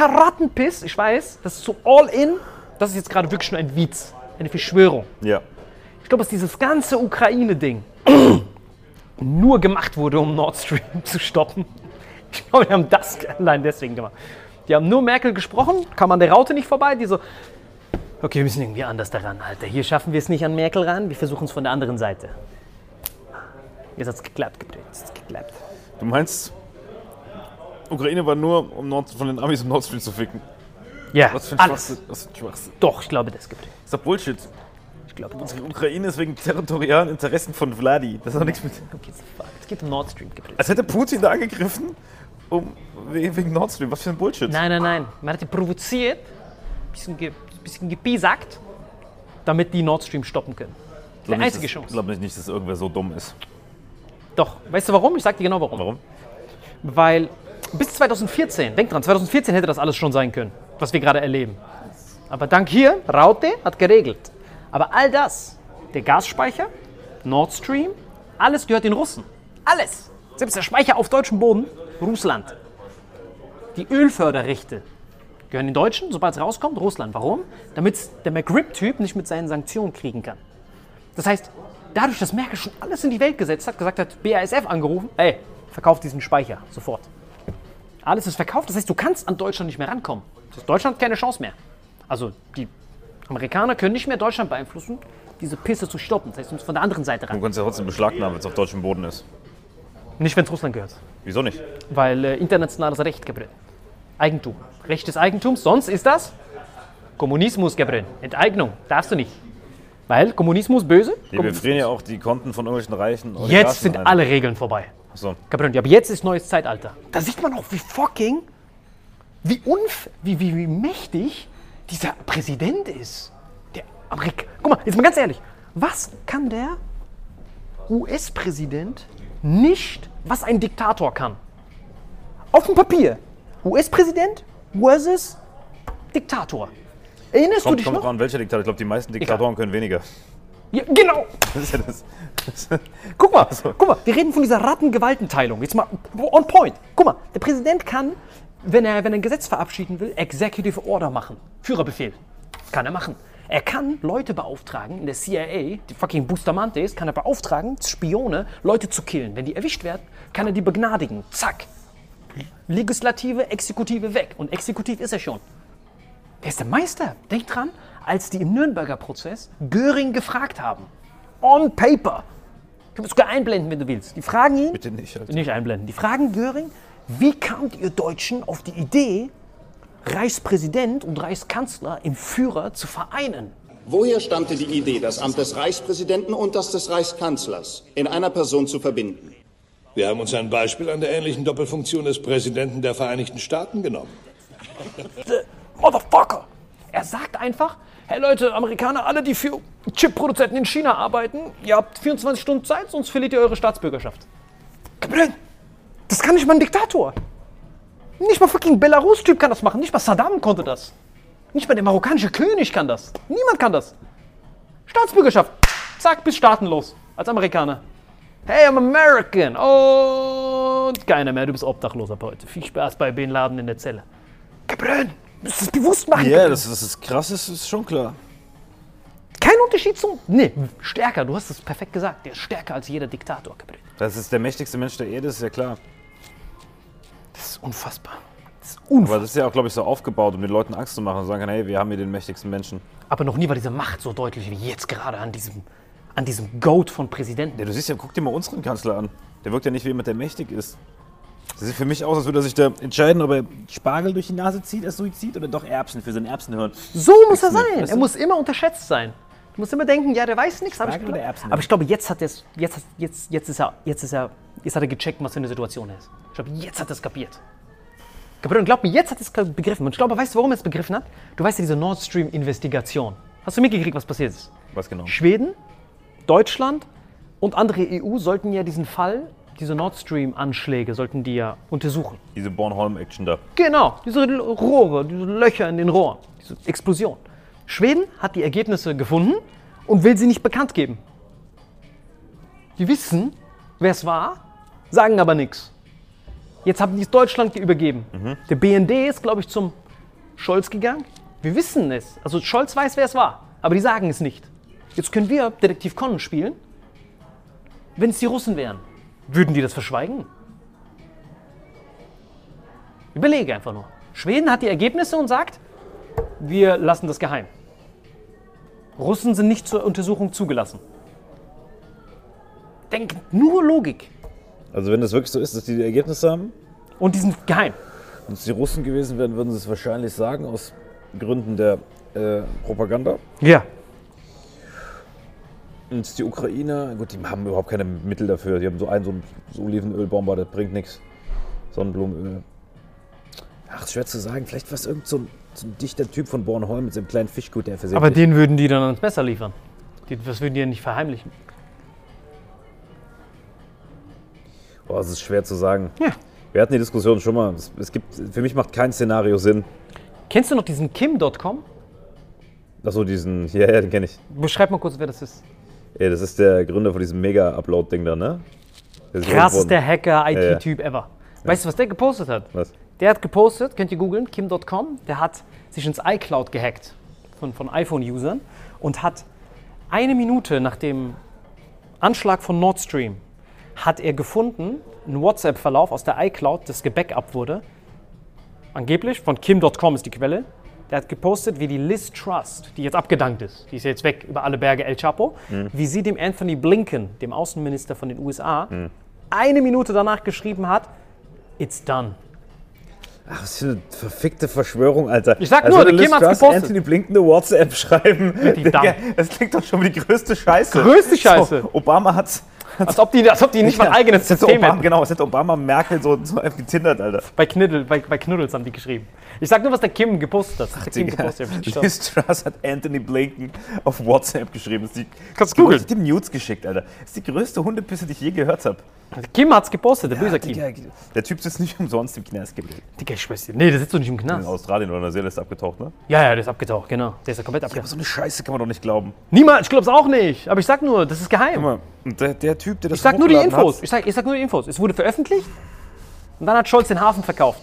Rattenpiss. Ich weiß, das ist so all in. Das ist jetzt gerade wirklich nur ein Witz, eine Verschwörung. Ja. Ich glaube, dass dieses ganze Ukraine-Ding [clears throat] nur gemacht wurde, um Nord Stream [laughs] zu stoppen. Ich glaube, die haben das allein deswegen gemacht. Die haben nur Merkel gesprochen, kam an der Raute nicht vorbei. Die so, okay, wir müssen irgendwie anders daran, Alter. Hier schaffen wir es nicht an Merkel ran, wir versuchen es von der anderen Seite. Jetzt hat es geklappt. Jetzt hat's geklappt. Du meinst, Ukraine war nur, um Nord, von den Amis um Nord Stream zu ficken? Ja, Was für ein alles. Schwachsinn. Was für ein Schwachsinn. Doch, ich glaube, das Gabriel. ist doch Bullshit. Ich glaube, das Die Ukraine ist wegen territorialen Interessen von Vladi. Das hat nichts mit. okay, fuck. Es geht um Nord Stream. Als hätte Putin da angegriffen, um, wegen Nord Stream. Was für ein Bullshit. Nein, nein, nein. Man hat die provoziert, bisschen, ge, bisschen gepiesackt, damit die Nord Stream stoppen können. Die nicht, einzige Chance. Ich glaube nicht, dass irgendwer so dumm ist. Doch, weißt du warum? Ich sag dir genau warum. Warum? Weil bis 2014, denk dran, 2014 hätte das alles schon sein können, was wir gerade erleben. Aber dank hier, Raute hat geregelt. Aber all das, der Gasspeicher, Nord Stream, alles gehört den Russen. Alles. Selbst der Speicher auf deutschem Boden, Russland. Die Ölförderrechte gehören den Deutschen, sobald es rauskommt, Russland. Warum? Damit der McRib-Typ nicht mit seinen Sanktionen kriegen kann. Das heißt, dadurch, dass Merkel schon alles in die Welt gesetzt hat, gesagt hat, BASF angerufen, ey, verkauf diesen Speicher sofort. Alles ist verkauft, das heißt, du kannst an Deutschland nicht mehr rankommen. Das heißt, Deutschland hat keine Chance mehr. Also die Amerikaner können nicht mehr Deutschland beeinflussen, diese Pisse zu stoppen. Das heißt, du musst von der anderen Seite Du ran. kannst ja trotzdem beschlagnahmen, wenn es auf deutschem Boden ist. Nicht, wenn es Russland gehört. Wieso nicht? Weil äh, internationales Recht, Gabriel. Eigentum. Recht des Eigentums, sonst ist das Kommunismus, Gabriel. Enteignung, darfst du nicht. Weil Kommunismus böse. Ja, wir frieren ja auch die Konten von irgendwelchen Reichen. Jetzt sind ein. alle Regeln vorbei. So. Gabriel, aber jetzt ist neues Zeitalter. Da sieht man auch, wie fucking, wie unf, wie, wie, wie mächtig dieser Präsident ist. Der Amerik Guck mal, jetzt mal ganz ehrlich. Was kann der US-Präsident nicht, was ein Diktator kann? Auf dem Papier. US-Präsident versus Diktator. Erinnerst du Kommt, dich kommt noch? drauf an, welcher Diktator. Ich glaube, die meisten Diktatoren können weniger. Ja, genau. [laughs] Das ist ja das. Guck mal, guck mal, wir reden von dieser Rattengewaltenteilung. Jetzt mal on point. Guck mal, der Präsident kann, wenn er, wenn er ein Gesetz verabschieden will, Executive Order machen. Führerbefehl. Kann er machen. Er kann Leute beauftragen, in der CIA, die fucking Bustamantes, kann er beauftragen, Spione, Leute zu killen. Wenn die erwischt werden, kann er die begnadigen. Zack. Legislative, Exekutive weg. Und Exekutiv ist er schon. Der ist der Meister. Denk dran, als die im Nürnberger Prozess Göring gefragt haben. On paper. Können wir sogar einblenden, wenn du willst. Die fragen ihn, Bitte nicht, Alter. nicht einblenden, die fragen Göring, wie kamt ihr Deutschen auf die Idee, Reichspräsident und Reichskanzler im Führer zu vereinen? Woher stammte die Idee, das Amt des Reichspräsidenten und das des Reichskanzlers in einer Person zu verbinden? Wir haben uns ein Beispiel an der ähnlichen Doppelfunktion des Präsidenten der Vereinigten Staaten genommen. Motherfucker! Er sagt einfach, hey Leute, Amerikaner, alle, die für Chip-Produzenten in China arbeiten, ihr habt 24 Stunden Zeit, sonst verliert ihr eure Staatsbürgerschaft. Gabriel, das kann nicht mal ein Diktator. Nicht mal fucking Belarus-Typ kann das machen. Nicht mal Saddam konnte das. Nicht mal der marokkanische König kann das. Niemand kann das. Staatsbürgerschaft. Zack, bis staatenlos. Als Amerikaner. Hey, I'm American. Und keiner mehr. Du bist obdachlos ab heute. Viel Spaß bei Bin Laden in der Zelle. Gabriel, musst das bewusst machen. Ja, das, das ist krass, das ist schon klar. Kein Unterschied zum. Nee, stärker. Du hast es perfekt gesagt. Der ist stärker als jeder Diktator, Gabriel. Das ist der mächtigste Mensch der Erde, ist ja klar. Das ist unfassbar. Das ist Aber unfassbar. das ist ja auch, glaube ich, so aufgebaut, um den Leuten Angst zu machen und sagen kann, hey, wir haben hier den mächtigsten Menschen. Aber noch nie war diese Macht so deutlich wie jetzt gerade an diesem, an diesem Goat von Präsidenten. Ja, du siehst ja, guck dir mal unseren Kanzler an. Der wirkt ja nicht wie jemand, der mächtig ist. Das sieht für mich aus, als würde er sich da entscheiden, ob er Spargel durch die Nase zieht als Suizid oder doch Erbsen für sein Erbsenhirn. So muss er sein. weißt Er du? muss immer unterschätzt sein. Du musst immer denken, ja, der weiß nichts. Aber ich, glaub, aber ich glaube, jetzt hat er es, jetzt, jetzt, jetzt ist er, jetzt ist er, jetzt hat er gecheckt, was für eine Situation er ist. Ich glaube, jetzt hat er es kapiert. Kapiert? Und glaub mir, jetzt hat er es begriffen. Und ich glaube, weißt du, warum er es begriffen hat? Du weißt ja diese Nord Stream-Investigation. Hast du mitgekriegt, was passiert ist? Was genau? Schweden, Deutschland und andere EU sollten ja diesen Fall, diese Nord Stream-Anschläge, sollten die ja untersuchen. Diese Bornholm-Action da. Genau, diese Rohre, diese Löcher in den Rohren, diese Explosion. Schweden hat die Ergebnisse gefunden und will sie nicht bekannt geben. Die wissen, wer es war, sagen aber nichts. Jetzt haben die es Deutschland übergeben. Der BND ist, glaube ich, zum Scholz gegangen. Wir wissen es. Also Scholz weiß, wer es war, aber die sagen es nicht. Jetzt können wir Detektiv Conan spielen. Wenn es die Russen wären, würden die das verschweigen? Überlege einfach nur. Schweden hat die Ergebnisse und sagt, wir lassen das geheim. Russen sind nicht zur Untersuchung zugelassen. Denk nur Logik. Also wenn das wirklich so ist, dass die die Ergebnisse haben, Und die sind geheim. wenn es die Russen gewesen wären, würden sie es wahrscheinlich sagen, aus Gründen der äh, Propaganda. Ja. Und die Ukrainer, gut, die haben überhaupt keine Mittel dafür. Die haben so einen, so einen Olivenölbomber, das bringt nichts. Sonnenblumenöl. Ach, schwer zu sagen. Vielleicht war es irgend so ein, so ein dichter Typ von Bornholm mit seinem kleinen Fischgut, der versehentlich... Aber den würden die dann ans Messer liefern. Die, das würden die ja nicht verheimlichen. Boah, das ist schwer zu sagen. Ja. Wir hatten die Diskussion schon mal. Es, es gibt, für mich macht kein Szenario Sinn. Kennst du noch diesen Kim.com? Achso, diesen, ja, ja, den kenne ich. Beschreib mal kurz, wer das ist. Ey, das ist der Gründer von diesem Mega-Upload-Ding da, ne? Der Krassester Hacker, Ja, ja. IT-Typ ever. Weißt du, was der gepostet hat? Was? Der hat gepostet, könnt ihr googeln, kim.com, der hat sich ins iCloud gehackt von, von iPhone-Usern und hat eine Minute nach dem Anschlag von Nord Stream hat er gefunden, einen WhatsApp-Verlauf aus der iCloud, das gebackupt wurde. Angeblich, von kim.com ist die Quelle. Der hat gepostet, wie die Liz Trust, die jetzt abgedankt ist, die ist jetzt weg über alle Berge El Chapo, wie sie dem Anthony Blinken, dem Außenminister von den USA, eine Minute danach geschrieben hat, it's done. Ach, was für eine verfickte Verschwörung, Alter. Ich sag Also nur, der Kim hat's gepostet. Anthony Blinken eine WhatsApp schreiben. [laughs] Digga, das klingt doch schon wie die größte Scheiße. Größte Scheiße. So, Obama hat... Als ob die, als ob die nicht mal ein eigenes System Obama, hätten. Genau, das hätte Obama Merkel so, so getindert, Alter. Bei, Kniddel, bei, bei Knuddels haben die geschrieben. Ich sag nur, was der Kim gepostet hat. Der Kim gepostet hat. Ich Liz Truss hat Anthony Blinken auf WhatsApp geschrieben. Das ist die, Kannst du googeln. Die dem Nudes geschickt, Alter. Das ist die größte Hundepisse, die ich je gehört habe. Kim hat's gepostet, der böse Kim. Digga, der Typ sitzt nicht [laughs] umsonst im Knast gewesen. Digga, ich schwör's dir. Nee, der sitzt doch nicht im In Knast. Australien oder Neuseeland ist abgetaucht, ne? Ja, ja, der ist abgetaucht, genau. Der ist ja komplett Aber abgetaucht. so eine Scheiße kann man doch nicht glauben. Niemals, ich glaub's auch nicht. Aber ich sag nur, das ist geheim. Guck mal, der, der Typ, der das Ich sag nur die Infos. Hat, Ich sag, ich sag nur die Infos. Es wurde veröffentlicht und dann hat Scholz den Hafen verkauft.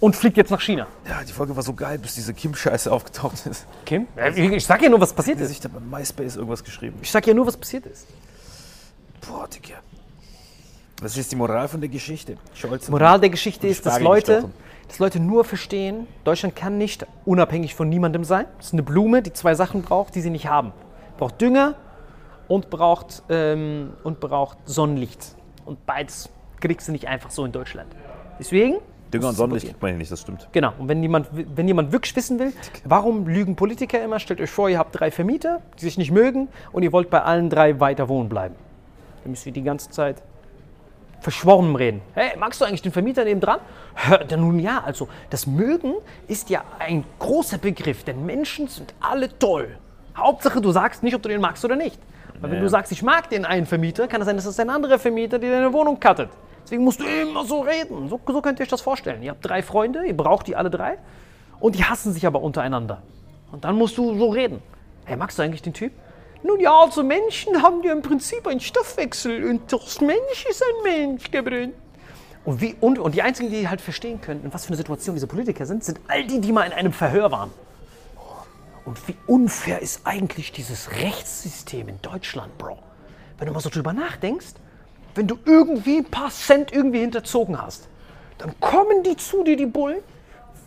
Und fliegt jetzt nach China. ja, die Folge war so geil, bis diese Kim-Scheiße aufgetaucht ist. Kim? Ich sag ja nur, was passiert ist. sich da bei MySpace irgendwas geschrieben. Ich sag ja nur, was passiert ist. Boah, Digga. Was ist die Moral von der Geschichte? Scholz Moral der Geschichte ist, dass Leute, dass Leute nur verstehen, Deutschland kann nicht unabhängig von niemandem sein. Es ist eine Blume, die zwei Sachen braucht, die sie nicht haben. Braucht Dünger und braucht, ähm, und braucht Sonnenlicht. Und beides kriegst du nicht einfach so in Deutschland. Deswegen, Dünger und Sonnenlicht kriegt man hier nicht, das stimmt. genau, und wenn jemand, wenn jemand wirklich wissen will, warum lügen Politiker immer, stellt euch vor, ihr habt drei Vermieter, die sich nicht mögen und ihr wollt bei allen drei weiter wohnen bleiben. Dann müsst ihr die ganze Zeit verschworenen reden. Hey, magst du eigentlich den Vermieter neben dran? Dann nun ja, also das Mögen ist ja ein großer Begriff, denn Menschen sind alle toll. Hauptsache, du sagst nicht, ob du den magst oder nicht. Weil wenn du sagst, ich mag den einen Vermieter, kann es sein, dass es ein anderer Vermieter, der deine Wohnung cuttet. Deswegen musst du immer so reden. So, so könnt ihr euch das vorstellen. Ihr habt drei Freunde, ihr braucht die alle drei und die hassen sich aber untereinander. Und dann musst du so reden. Hey, magst du eigentlich den Typ? Nun ja, also Menschen haben ja im Prinzip einen Stoffwechsel und das Mensch ist ein Mensch, Gabriel. Und, wie, und, und die einzigen, die halt verstehen können, in was für eine Situation diese Politiker sind, sind all die, die mal in einem Verhör waren. Und wie unfair ist eigentlich dieses Rechtssystem in Deutschland, Bro? Wenn du mal so drüber nachdenkst, wenn du irgendwie ein paar Cent irgendwie hinterzogen hast, dann kommen die zu dir, die Bullen,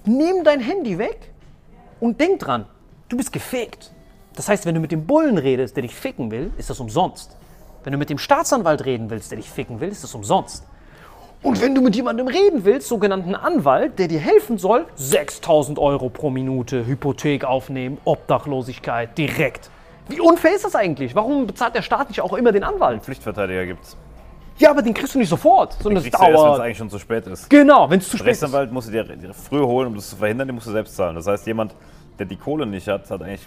nehmen dein Handy weg und denk dran, du bist gefegt. Das heißt, wenn du mit dem Bullen redest, der dich ficken will, ist das umsonst. Wenn du mit dem Staatsanwalt reden willst, der dich ficken will, ist das umsonst. Und wenn du mit jemandem reden willst, sogenannten Anwalt, der dir helfen soll, 6000 Euro pro Minute, Hypothek aufnehmen, Obdachlosigkeit, direkt. Wie unfair ist das eigentlich? Warum bezahlt der Staat nicht auch immer den Anwalt? Pflichtverteidiger gibt's. Ja, aber den kriegst du nicht sofort, sondern es erst, wenn es dauert. eigentlich schon zu spät ist. Genau, wenn es zu spät ist. Rechtsanwalt musst du dir früh holen, um das zu verhindern, den musst du selbst zahlen. Das heißt, jemand, der die Kohle nicht hat, hat eigentlich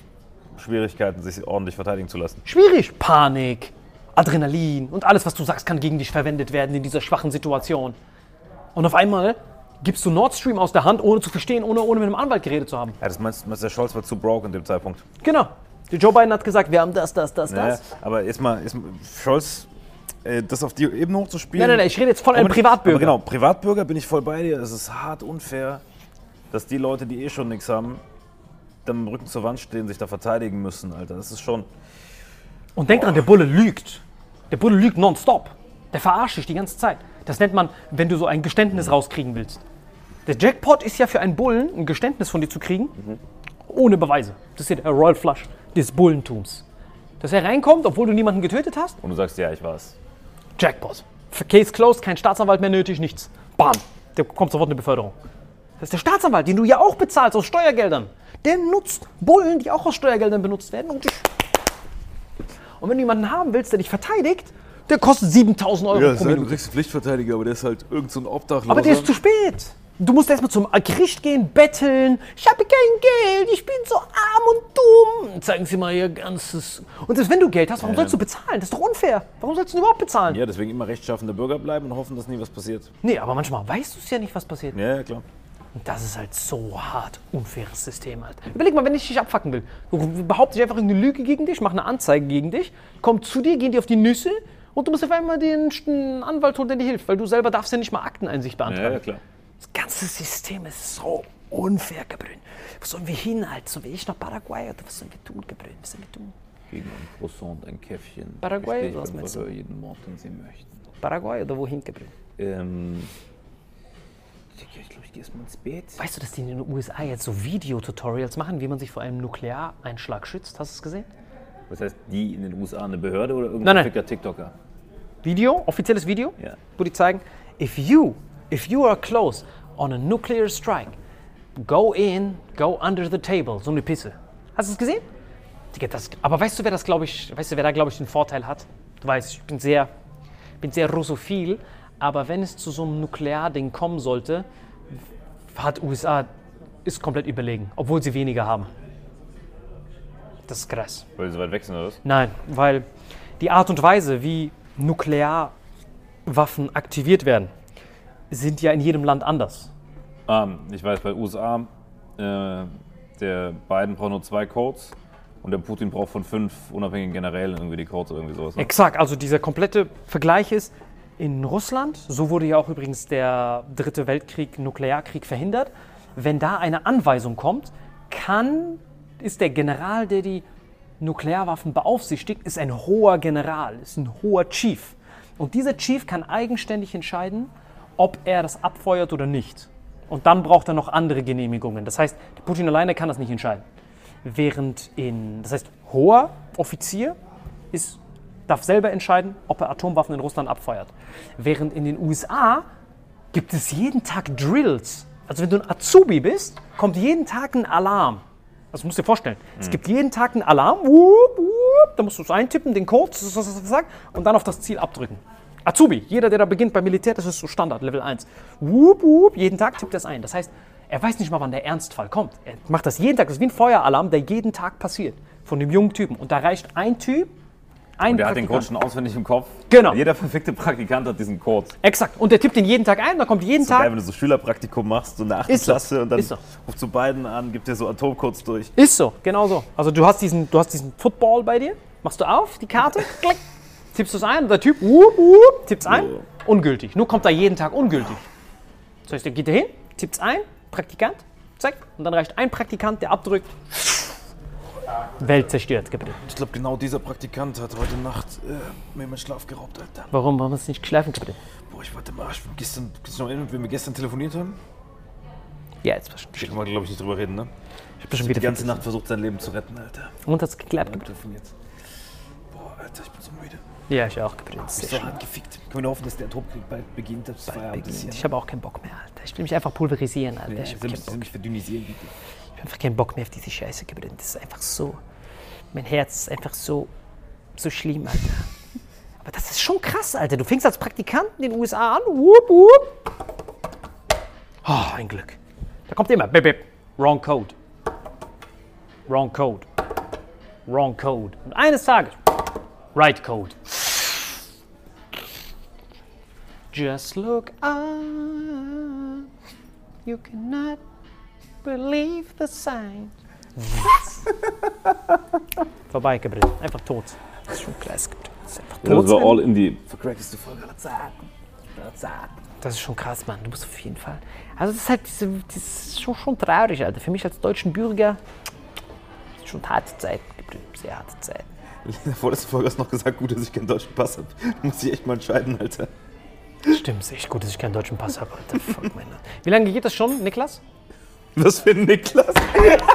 Schwierigkeiten, sich ordentlich verteidigen zu lassen. Schwierig. Panik, Adrenalin und alles, was du sagst, kann gegen dich verwendet werden in dieser schwachen Situation. Und auf einmal gibst du Nord Stream aus der Hand, ohne zu verstehen, ohne, ohne mit einem Anwalt geredet zu haben. Ja, das meinst, meinst du, der Scholz war zu broke in dem Zeitpunkt. Genau. Der Joe Biden hat gesagt, wir haben das, das, das, Ja, das. aber erstmal, Scholz, das auf die Ebene hochzuspielen. Nein, nein, nein, ich rede jetzt von einem Privatbürger. Genau, Privatbürger bin ich voll bei dir. Es ist hart unfair, dass die Leute, die eh schon nichts haben, dann mit dem Rücken zur Wand stehen, sich da verteidigen müssen, Alter. Das ist schon. Und denk dran, der Bulle lügt. Der Bulle lügt nonstop. Der verarscht dich die ganze Zeit. Das nennt man, wenn du so ein Geständnis rauskriegen willst. Der Jackpot ist ja für einen Bullen, ein Geständnis von dir zu kriegen, ohne Beweise. Das ist ja der Royal Flush des Bullentums. Dass er reinkommt, obwohl du niemanden getötet hast, Und du sagst, ja, ich war's. Jackpot. Case closed, kein Staatsanwalt mehr nötig, nichts. Bam, der kommt sofort eine Beförderung. Das ist der Staatsanwalt, den du ja auch bezahlst aus Steuergeldern. Der nutzt Bullen, die auch aus Steuergeldern benutzt werden. Und, und wenn du jemanden haben willst, der dich verteidigt, der kostet 7000 Euro pro Minute. kriegst einen Pflichtverteidiger, aber der ist halt irgend so ein Obdachloser. Aber der ist zu spät. Du musst erstmal zum Gericht gehen, betteln. Ich habe kein Geld, ich bin so arm und dumm. Zeigen Sie mal Ihr ganzes. Und selbst wenn du Geld hast, warum sollst du bezahlen? Das ist doch unfair. Warum sollst du überhaupt bezahlen? Ja, deswegen immer rechtschaffende Bürger bleiben und hoffen, dass nie was passiert. Nee, aber manchmal weißt du es ja nicht, was passiert. Ja, ja, klar. Und das ist halt so hart unfaires System halt. Überleg mal, wenn ich dich abfacken will. Behaupte ich einfach irgendeine Lüge gegen dich, mache eine Anzeige gegen dich, komm zu dir, gehen dir auf die Nüsse und du musst auf einmal den Anwalt holen, der dir hilft, weil du selber darfst ja nicht mal Akteneinsicht beantragen. Ja, ja, klar. Das ganze System ist so unfair, Gebrünn. Wo sollen wir hin, halt? So wie ich nach Paraguay oder was sollen wir tun, Gebrünn? Was sollen wir tun? Gegen ein Croissant ein Käffchen. Paraguay ich oder was meinst du? Jeden Mord, den Sie möchten. Paraguay oder wohin, Gebrünn? Ähm. Ich glaube, ich gehe erstmal ins Bett. Weißt du, dass die in den USA jetzt so Videotutorials machen, wie man sich vor einem Nukleareinschlag schützt? Hast du es gesehen? Was heißt die in den USA eine Behörde oder irgendein Nein, nein. ficker TikToker? Video, offizielles Video, Ja. wo die zeigen, if you, if you are close on a nuclear strike, go in, go under the table, so eine Pisse. Hast du es gesehen? Digga, das, aber weißt du, wer das, glaube ich, weißt du, wer da, glaube ich, den Vorteil hat? Du weißt, ich bin sehr, bin sehr russophil, aber wenn es zu so einem Nuklearding kommen sollte, hat USA, ist komplett überlegen, obwohl sie weniger haben. Das ist krass. Weil sie so weit weg sind oder was? Nein, weil die Art und Weise, wie Nuklearwaffen aktiviert werden, sind ja in jedem Land anders. Ah, ich weiß, bei USA, äh, der Biden braucht nur zwei Codes und der Putin braucht von fünf unabhängigen Generälen irgendwie die Codes oder irgendwie sowas. Ne? Exakt, also dieser komplette Vergleich ist, in Russland, so wurde ja auch übrigens der dritte Weltkrieg, Nuklearkrieg verhindert, wenn da eine Anweisung kommt, kann, ist der General, der die Nuklearwaffen beaufsichtigt, ist ein hoher General, ist ein hoher Chief. Und dieser Chief kann eigenständig entscheiden, ob er das abfeuert oder nicht. Und dann braucht er noch andere Genehmigungen. Das heißt, Putin alleine kann das nicht entscheiden. Während in, das heißt, hoher Offizier ist, darf selber entscheiden, ob er Atomwaffen in Russland abfeuert. Während in den USA gibt es jeden Tag Drills. Also wenn du ein Azubi bist, kommt jeden Tag ein Alarm. Also du musst dir vorstellen, es gibt jeden Tag einen Alarm, wup, wup, da musst du es eintippen, den Code, und dann auf das Ziel abdrücken. Azubi, jeder, der da beginnt beim Militär, das ist so Standard, Level 1. Wup, wup, jeden Tag tippt er es ein. Das heißt, er weiß nicht mal, wann der Ernstfall kommt. Er macht das jeden Tag, das ist wie ein Feueralarm, der jeden Tag passiert. Von dem jungen Typen. Und da reicht ein Typ, ein Und der hat den Code schon auswendig im Kopf. Genau. Jeder verfickte Praktikant hat diesen Code. Exakt. Und der tippt den jeden Tag ein, da kommt jeden So geil, Tag. wenn du so Schülerpraktikum machst, so in der 8. Ist so. Klasse und dann so. rufst du beiden an, gibt dir so Atomcodes durch. Ist so, genau so. Also du hast diesen, du hast diesen Football bei dir, machst du auf, die Karte, [laughs] klick, tippst du es ein und der Typ, wup, wup, tippt's ein, ungültig. Nur kommt da jeden Tag ungültig. Das heißt, der geht da hin, tippt's ein, Praktikant, zack, und dann reicht ein Praktikant, der abdrückt, Welt zerstört. Gabriel. Ich glaube, genau dieser Praktikant hat heute Nacht äh, mir meinen Schlaf geraubt, Alter. Warum haben wir es nicht geschlafen, Gabriel? Boah, ich warte mal, ich bin gestern, kannst du noch erinnern, wenn wir gestern telefoniert haben? Ja, jetzt Da können wir, glaube ich, nicht drüber reden, ne? Ich hab schon Die wieder ganze Nacht versucht, sein Leben zu retten, Alter. Und hat's geklappt, Gabriel? Ja, ich auch, bin so hart gefickt. Können wir hoffen, dass der Atomkrieg bald beginnt, Feierabend ist hier. Ich habe auch keinen Bock mehr, Alter. Ich will mich einfach pulverisieren, Alter. Ja, ich habe will keinen mich Bock. verdünnisieren, bitte. Ich hab einfach keinen Bock mehr auf diese Scheiße, Gabriel. Das ist einfach so. Mein Herz ist einfach so, so schlimm, Alter. [laughs] Aber das ist schon krass, Alter. Du fängst als Praktikant in den USA an. Wupp, wupp. Oh, ein Glück. Da kommt immer, bip, bip. Wrong Code. Wrong Code. Wrong Code. Und eines Tages, right Code. Just look up. You cannot believe the sign. [laughs] Vorbei, Gabriel. Einfach tot. Das ist schon krass. Das ist einfach tot. Das war all in die vercrackteste Folge aller Zeiten. Das ist schon krass, Mann. Du musst auf jeden Fall. Also das ist halt diese, das ist schon, schon traurig, Alter. Für mich als deutschen Bürger das ist schon harte geblieben. Sehr harte Zeiten. In der vorletzten Folge hast du noch gesagt, gut, dass ich keinen deutschen Pass habe. Muss ich echt mal entscheiden, Alter. Stimmt, ist echt gut, dass ich keinen deutschen Pass habe, Alter. Fuck, Mann. Wie lange geht das schon, Niklas? Was für ein Niklas?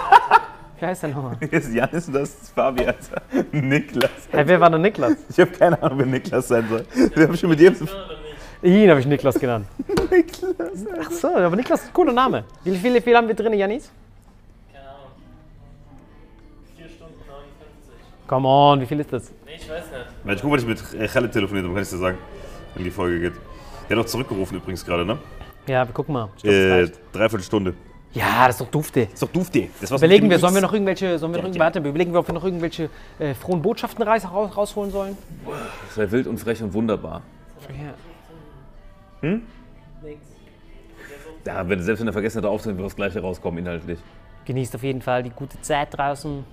[laughs] Wie heißt der nochmal? Hier [laughs] ist Janis und das ist Fabi, Alter. Niklas. Hey, wer war der Niklas? Ich habe keine Ahnung, wer Niklas sein soll. Wir haben schon mit jedem. Ihn habe ich Niklas genannt. [laughs] Niklas. Ach so, aber Niklas ist ein cooler Name. Wie viel, wie viel haben wir drin, Janis? Come on, wie viel ist das? Nee, ich weiß nicht. Ich guck, was ich mit äh, Khaled telefoniert habe, kann ich dir sagen, wenn die Folge geht. Der hat auch zurückgerufen übrigens gerade, ne? Ja, wir gucken mal. Glaub, das Äh, dreiviertel Stunde. ja, das ist doch dufte. Ist doch dufte. Das Überlegen wir, sollen wir noch irgendwelche, sollen wir noch, irgend- warte, wir überlegen wir, ob wir noch irgendwelche äh, frohen Botschaften raus, raus, rausholen sollen? Sei wild und frech und wunderbar. Ja. Ja, wenn selbst wenn er vergessen hat aufzunehmen, wird das gleiche rauskommen inhaltlich. Genießt auf jeden Fall die gute Zeit draußen.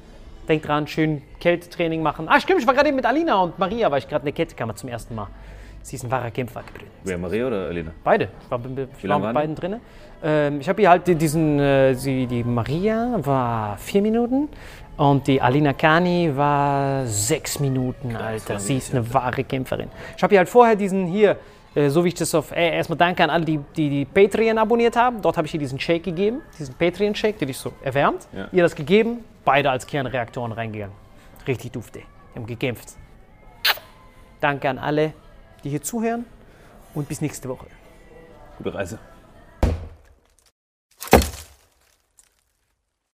Denkt dran, schön Kältetraining machen. Ah, stimmt, ich war gerade eben mit Alina und Maria, war ich gerade in der Kältekammer zum ersten Mal. Sie ist ein wahrer Kämpfer. Gabriel. Wer, Maria oder Elena? Beide. Ich war, ich war mit beiden drin. Ähm, ich habe hier halt die- diesen, äh, sie, die Maria war vier Minuten und die Alina Kani war sechs Minuten, Alter. Sie ist eine wahre Kämpferin. Ich habe hier halt vorher diesen hier, äh, so wie ich das auf, äh, erstmal danke an alle, die, die, die Patreon abonniert haben. Dort habe ich ihr diesen Shake gegeben, diesen Patreon-Shake, der dich so erwärmt. Ja. Ihr das gegeben, beide als Kernreaktoren reingegangen. Richtig dufte. Die haben gekämpft. Danke an alle, die hier zuhören und bis nächste Woche. Gute Reise.